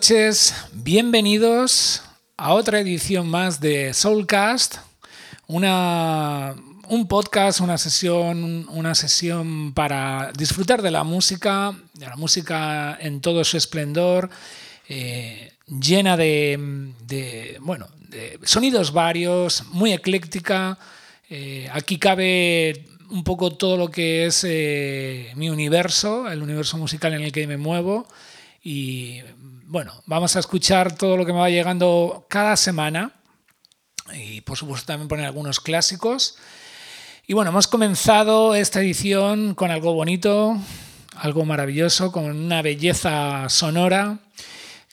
noches, bienvenidos a otra edición más de Soulcast, una, un podcast, una sesión, una sesión para disfrutar de la música, de la música en todo su esplendor, eh, llena de, bueno, sonidos varios, muy ecléctica. Eh, aquí cabe un poco todo lo que es eh, mi universo, el universo musical en el que me muevo. Y bueno, vamos a escuchar todo lo que me va llegando cada semana y por supuesto también poner algunos clásicos. Y bueno, hemos comenzado esta edición con algo bonito, algo maravilloso, con una belleza sonora,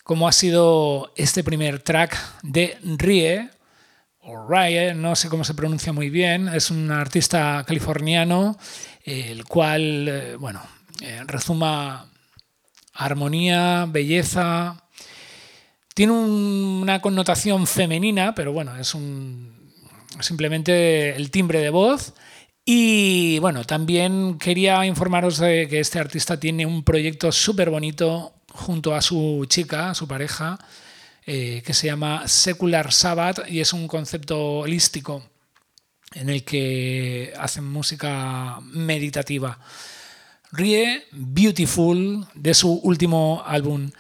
como ha sido este primer track de Rie, o Rie, no sé cómo se pronuncia muy bien, es un artista californiano, el cual, eh, bueno, eh, resuma armonía, belleza. Tiene una connotación femenina, pero bueno, es un, simplemente el timbre de voz. Y bueno, también quería informaros de que este artista tiene un proyecto súper bonito junto a su chica, su pareja, eh, que se llama Secular Sabbath y es un concepto holístico en el que hacen música meditativa. Rie Beautiful de su último álbum.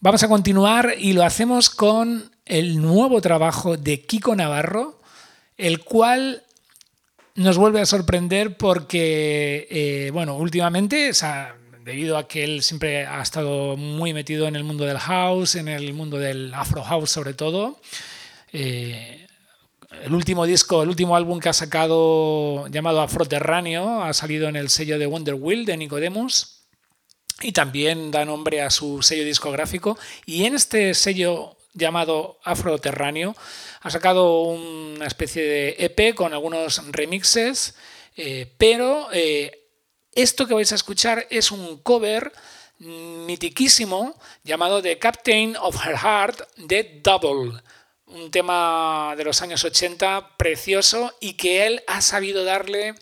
Vamos a continuar y lo hacemos con el nuevo trabajo de Kiko Navarro, el cual nos vuelve a sorprender porque, eh, bueno, últimamente, debido a que él siempre ha estado muy metido en el mundo del house, en el mundo del afro house sobre todo, eh, el último disco, el último álbum que ha sacado llamado Afroterráneo ha salido en el sello de Wonder Wheel de Nicodemus y también da nombre a su sello discográfico. Y en este sello llamado Afroterráneo ha sacado una especie de EP con algunos remixes, eh, pero eh, esto que vais a escuchar es un cover mitiquísimo llamado The Captain of Her Heart de Double un tema de los años 80 precioso y que él ha sabido darle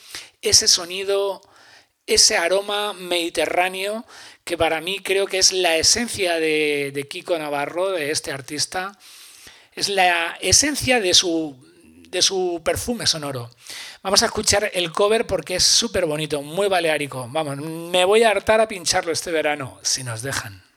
ese sonido, ese aroma mediterráneo que para mí creo que es la esencia de, Kiko Navarro, de este artista, es la esencia de su, de su perfume sonoro. Vamos a escuchar el cover porque es súper bonito, muy baleárico. Vamos, me voy a hartar a pincharlo este verano, si nos dejan.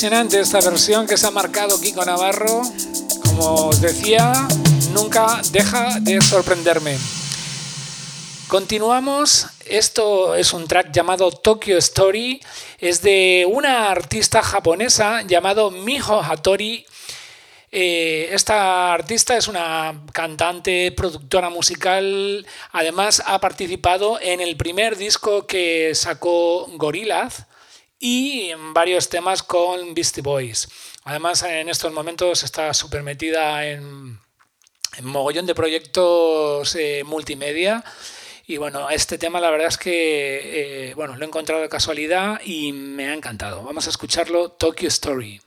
Impresionante esta versión que se ha marcado Kiko Navarro. Como os decía, nunca deja de sorprenderme. Continuamos. Esto es un track llamado Tokyo Story. Es de una artista japonesa llamado Miho Hattori. Eh, esta artista es una cantante, productora musical. Además, ha participado en el primer disco que sacó Gorillaz y en varios temas con Beastie Boys. Además, en estos momentos está súper metida en, mogollón de proyectos eh, multimedia. Y bueno, este tema la verdad es que eh, bueno, lo he encontrado de casualidad y me ha encantado. Vamos a escucharlo, Tokyo Story.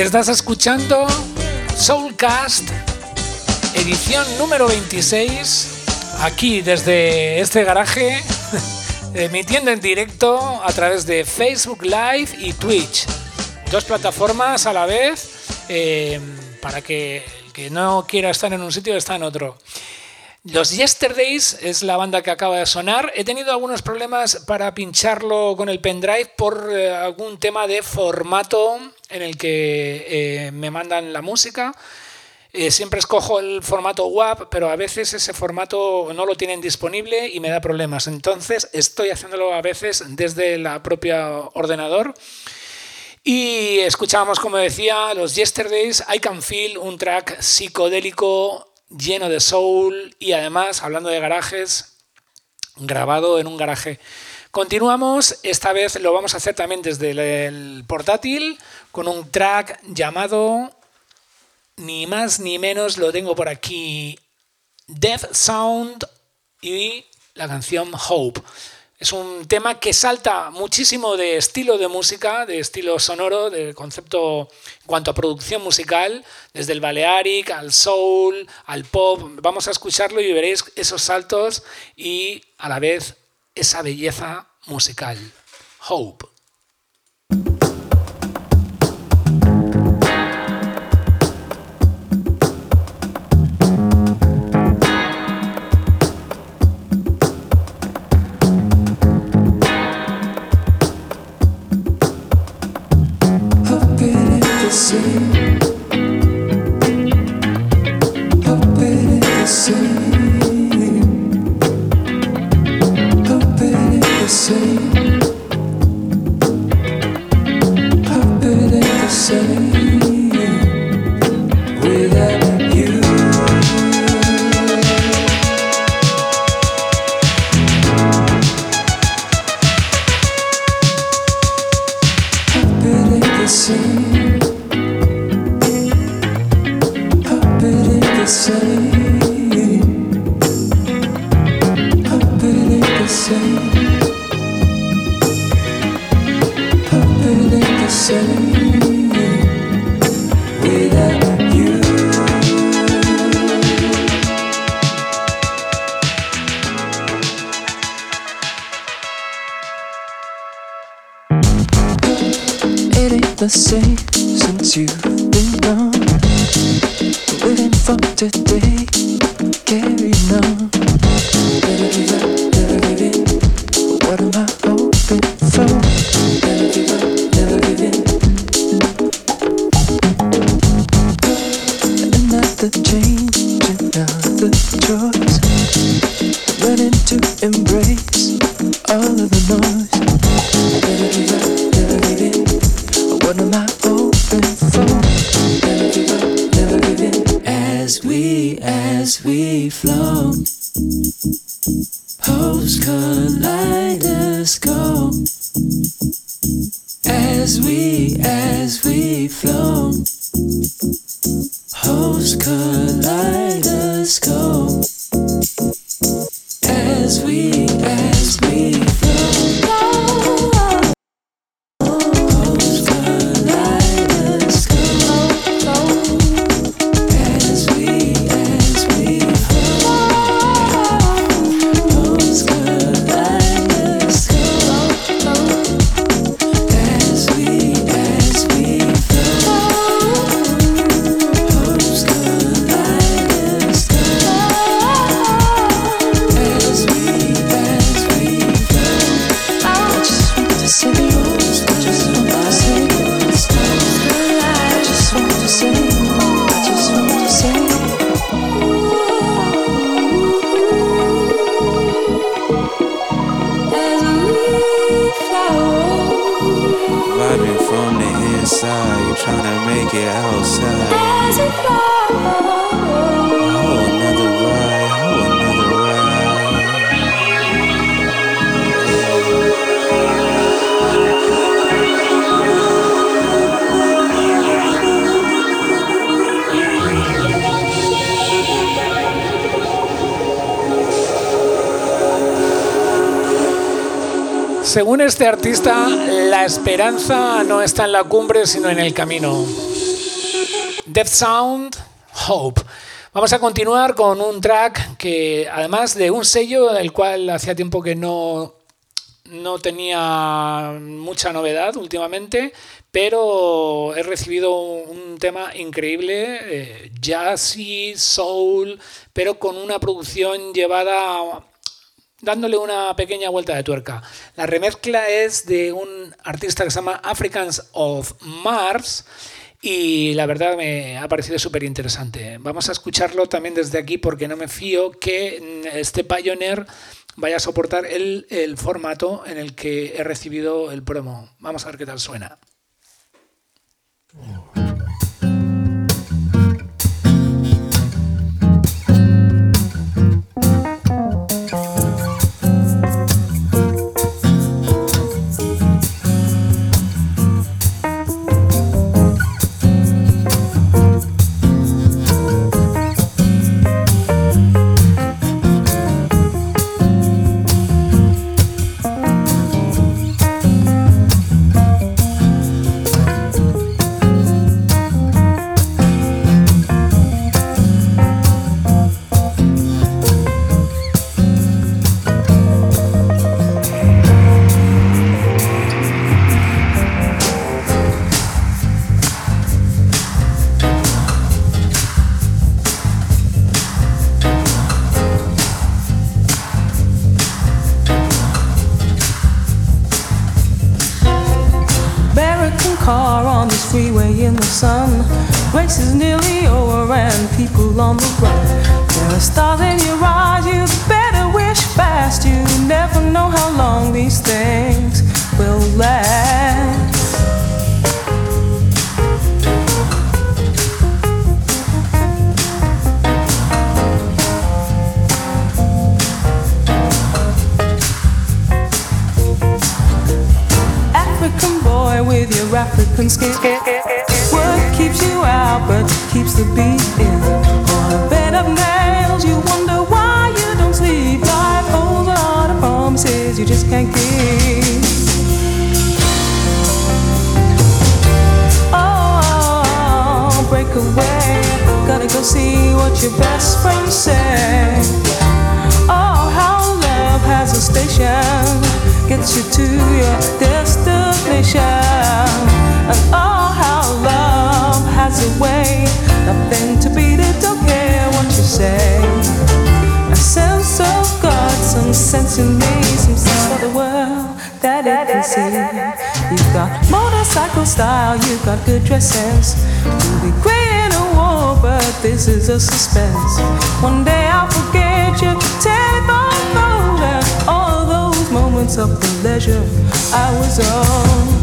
Estás escuchando Soulcast, edición número 26, aquí desde este garaje, emitiendo en directo a través de Facebook Live y Twitch. Dos plataformas a la vez eh, para que el que no quiera estar en un sitio está en otro. Los Yesterdays es la banda que acaba de sonar. He tenido algunos problemas para pincharlo con el pendrive por eh, algún tema de formato en el que eh, me mandan la música. Eh, siempre escojo el formato WAP, pero a veces ese formato no lo tienen disponible y me da problemas. Entonces estoy haciéndolo a veces desde la propia ordenador. Y escuchábamos, como decía, los Yesterdays, I Can Feel, un track psicodélico lleno de soul y además, hablando de garajes, grabado en un garaje. Continuamos, esta vez lo vamos a hacer también desde el portátil con un track llamado, ni más ni menos, lo tengo por aquí, Death Sound y la canción Hope. Es un tema que salta muchísimo de estilo de música, de estilo sonoro, de concepto en cuanto a producción musical, desde el Balearic al soul, al pop. Vamos a escucharlo y veréis esos saltos y a la vez esa belleza musical. Hope. worlds collide us. Este artista, la esperanza no está en la cumbre, sino en el camino. Death Sound, Hope. Vamos a continuar con un track que, además de un sello del cual hacía tiempo que no, no tenía mucha novedad últimamente, pero he recibido un tema increíble, eh, jazzy, soul, pero con una producción llevada dándole una pequeña vuelta de tuerca. La remezcla es de un artista que se llama Africans of Mars y la verdad me ha parecido súper interesante. Vamos a escucharlo también desde aquí porque no me fío que este Pioneer vaya a soportar el, el formato en el que he recibido el promo. Vamos a ver qué tal suena. What keeps you out but keeps the beat in? On a bed of nails, you wonder why you don't sleep. Life holds a lot of promises you just can't keep. Oh, break away. Gotta go see what your best friends say. Oh, how love has a station. Gets you to your destination. And oh, how love has a way, nothing to be it, don't care what you say. I sense of God, some sense in me, some side of the world that it can see. You've got motorcycle style, you've got good dress sense. You'll be great war, but this is a suspense. One day I'll forget you. Tell moments of pleasure I was on.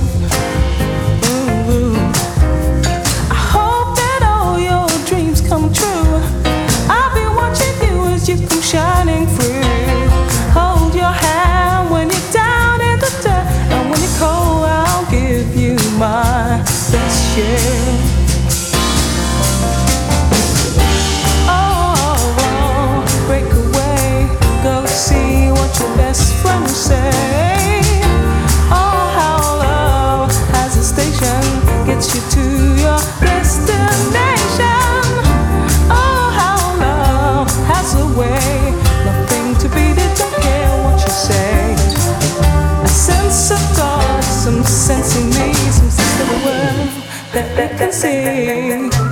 that that can sing.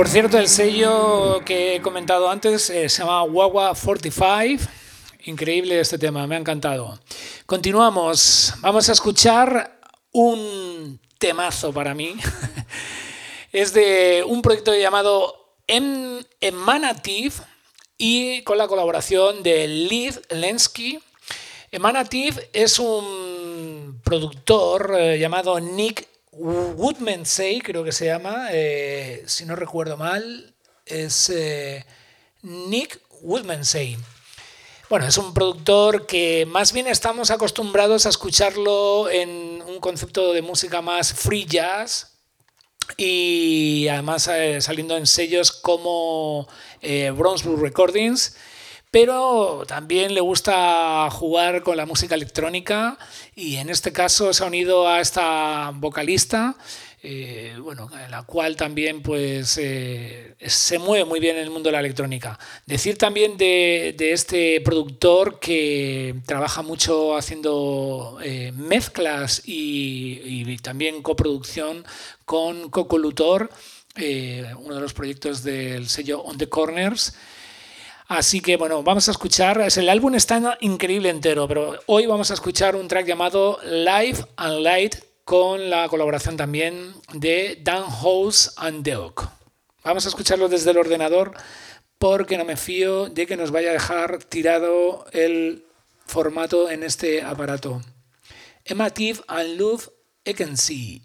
Por cierto, el sello que he comentado antes eh, se llama Wawa 45. Increíble este tema, me ha encantado. Continuamos, vamos a escuchar un temazo para mí. es de un proyecto llamado Emanative y con la colaboración de Liv Lensky. Emanative es un productor eh, llamado Nick Woodmansey, creo que se llama, eh, si no recuerdo mal, es eh, Nick Woodmansey. Bueno, es un productor que más bien estamos acostumbrados a escucharlo en un concepto de música más free jazz y además eh, saliendo en sellos como eh, Recordings pero también le gusta jugar con la música electrónica y en este caso se ha unido a esta vocalista, eh, bueno, la cual también pues, eh, se mueve muy bien en el mundo de la electrónica. Decir también de, este productor que trabaja mucho haciendo eh, mezclas y, y, también coproducción con Coco Luthor, uno de los proyectos del sello On the Corners. Así que bueno, vamos a escuchar, el álbum está increíble entero, pero hoy vamos a escuchar un track llamado Live and Light con la colaboración también de Dan House and Deok. Vamos a escucharlo desde el ordenador porque no me fío de que nos vaya a dejar tirado el formato en este aparato. Emative and Love see.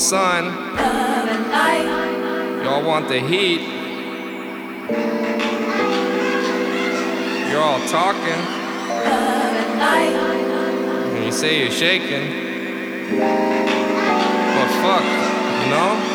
sun. Y'all want the heat. You're all talking. And you say you're shaking. But fuck, you know?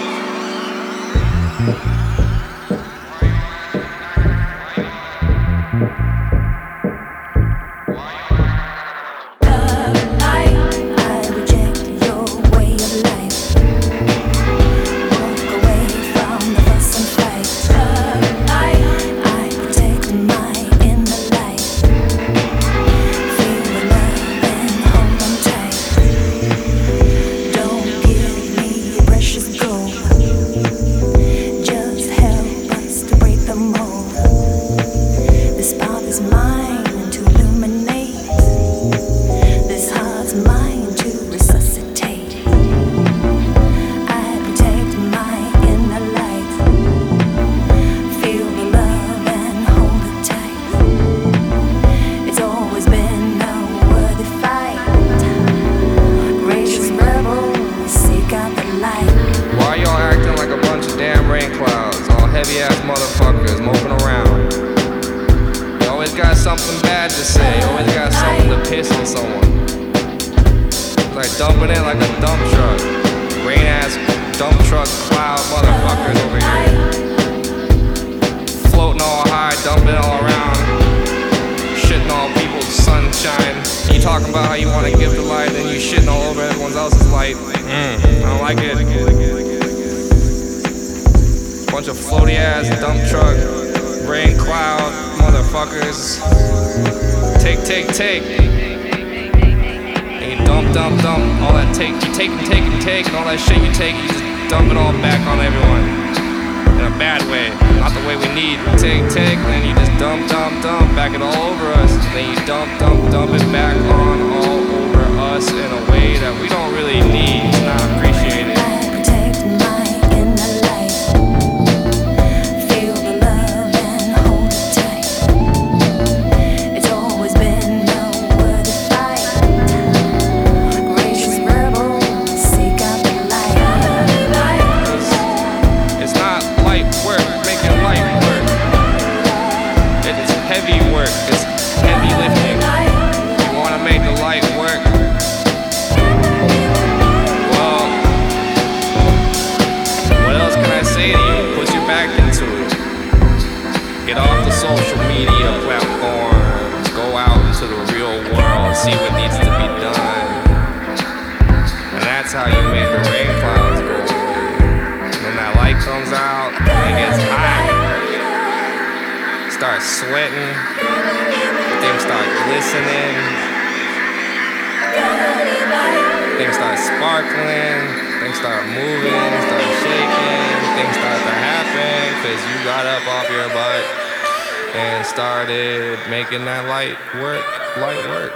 dumping it like a dump truck. Rain ass dump truck cloud motherfuckers over here. Floating all high, dumping all around. Shitting all people's sunshine. You talking about how you wanna give the light, then you shitting all over everyone else's light. Mm, I don't like it. Bunch of floaty ass dump truck, rain cloud motherfuckers. Take, take, take dump, dump, dump, all that take, you take and take and take, and all that shit you take, you just dump it all back on everyone. In a bad way, not the way we need. You take, take, and then you just dump, dump, dump, back it all over us. And then you dump, dump, dump it back on all over us in a way that we don't really need, not appreciate. listening. Things start sparkling, things start moving, things start shaking, things start to happen because you got up off your butt and started making that light work, light work.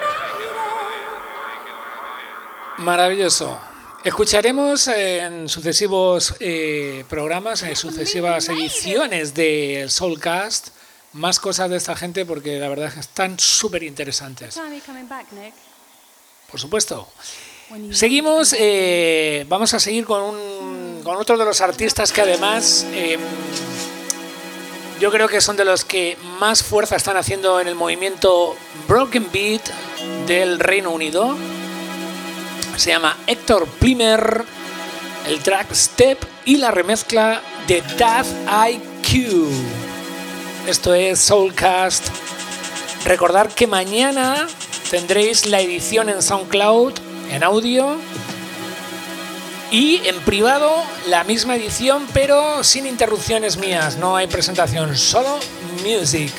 Maravilloso. Escucharemos en sucesivos eh, programas, en sucesivas ediciones del Soulcast, más cosas de esta gente porque la verdad es que están súper interesantes. Por supuesto. Seguimos, eh, vamos a seguir con, un, con otro de los artistas que además em, yo creo que son de los que más fuerza están haciendo en el movimiento Broken Beat del Reino Unido. Se llama Héctor Plimer, el track Step y la remezcla de Taz IQ. Esto es Soulcast. Recordad que mañana tendréis la edición en SoundCloud, en audio. Y en privado la misma edición, pero sin interrupciones mías. No hay presentación, solo music.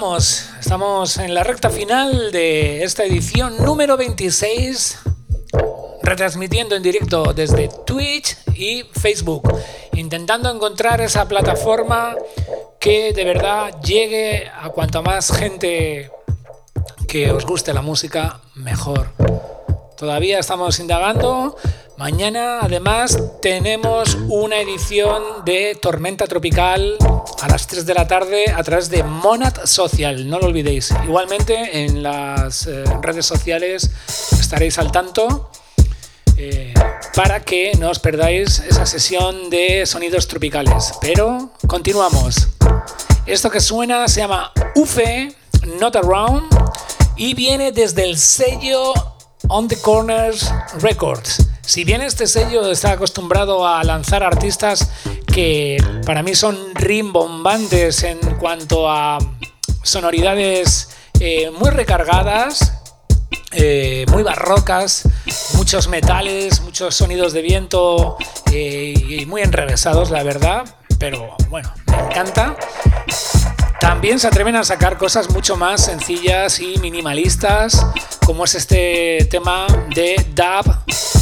Estamos en la recta final de esta edición número 26, retransmitiendo en directo desde Twitch y Facebook, intentando encontrar esa plataforma que de verdad llegue a cuanta más gente que os guste la música, mejor. Todavía estamos indagando. Mañana además tenemos una edición de Tormenta Tropical a las 3 de la tarde a través de Monad Social, no lo olvidéis. Igualmente en las eh, redes sociales estaréis al tanto eh, para que no os perdáis esa sesión de sonidos tropicales. Pero continuamos. Esto que suena se llama UFE, Not Around, y viene desde el sello On the Corners Records. Si bien este sello está acostumbrado a lanzar artistas que para mí son rimbombantes en cuanto a sonoridades eh, muy recargadas, eh, muy barrocas, muchos metales, muchos sonidos de viento eh, y muy enrevesados, la verdad, pero bueno, me encanta. También se atreven a sacar cosas mucho más sencillas y minimalistas, como es este tema de dub,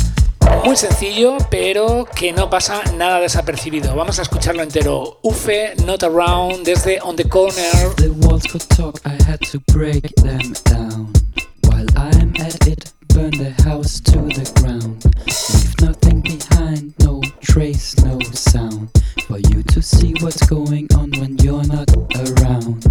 muy sencillo, pero que no pasa nada desapercibido. Vamos a escucharlo entero. Ufe, Not Around, desde On the Corner. The walls could talk, I had to break them down. While I'm at it, burn the house to the ground. Leave nothing behind, no trace, no sound. For you to see what's going on when you're not around.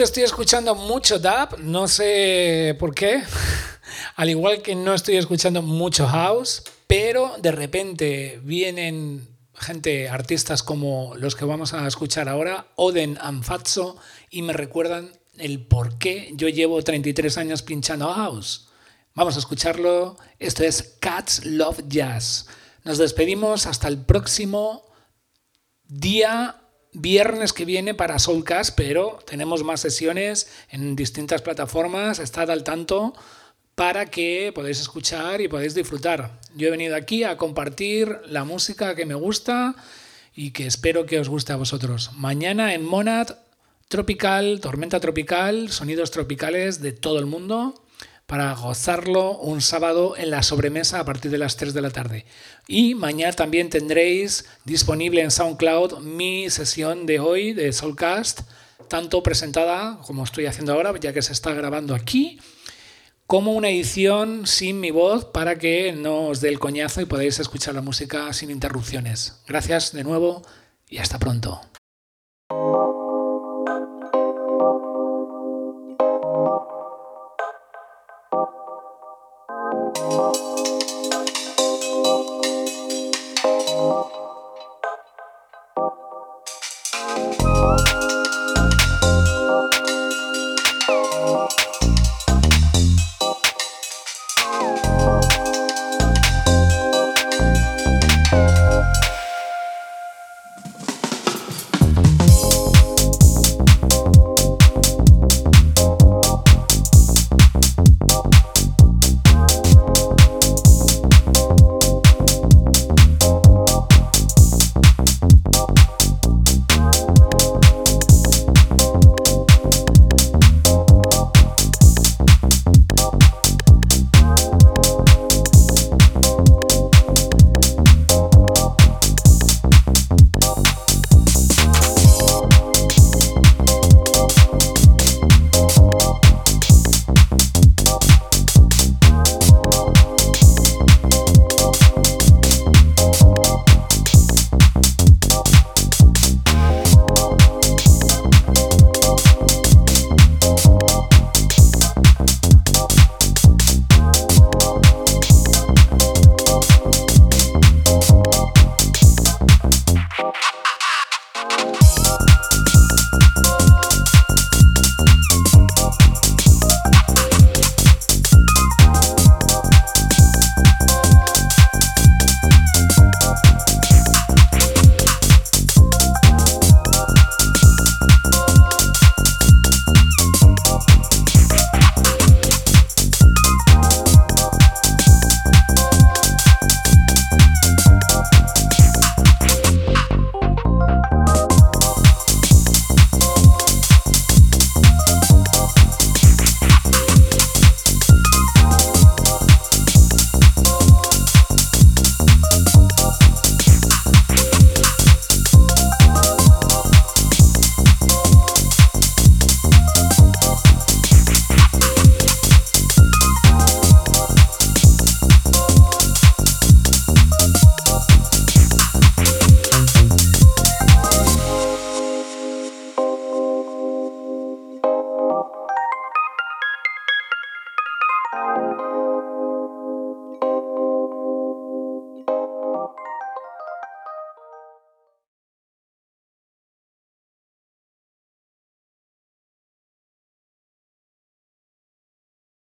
Estoy escuchando mucho dub, no sé por qué, al igual que no estoy escuchando mucho house, pero de repente vienen gente, artistas como los que vamos a escuchar ahora, Oden Anfatso, y me recuerdan el por qué yo llevo 33 años pinchando house. Vamos a escucharlo. Esto es Cats Love Jazz. Nos despedimos hasta el próximo día viernes que viene para Soulcast, pero tenemos más sesiones en distintas plataformas. Estad al tanto para que podáis escuchar y podáis disfrutar. Yo he venido aquí a compartir la música que me gusta y que espero que os guste a vosotros. Mañana en Monad, tropical, tormenta tropical, sonidos tropicales de todo el mundo para gozarlo un sábado en la sobremesa a partir de las 3 de la tarde. Y mañana también tendréis disponible en SoundCloud mi sesión de hoy de Soulcast, tanto presentada como estoy haciendo ahora, ya que se está grabando aquí, como una edición sin mi voz para que no os dé el coñazo y podáis escuchar la música sin interrupciones. Gracias de nuevo y hasta pronto.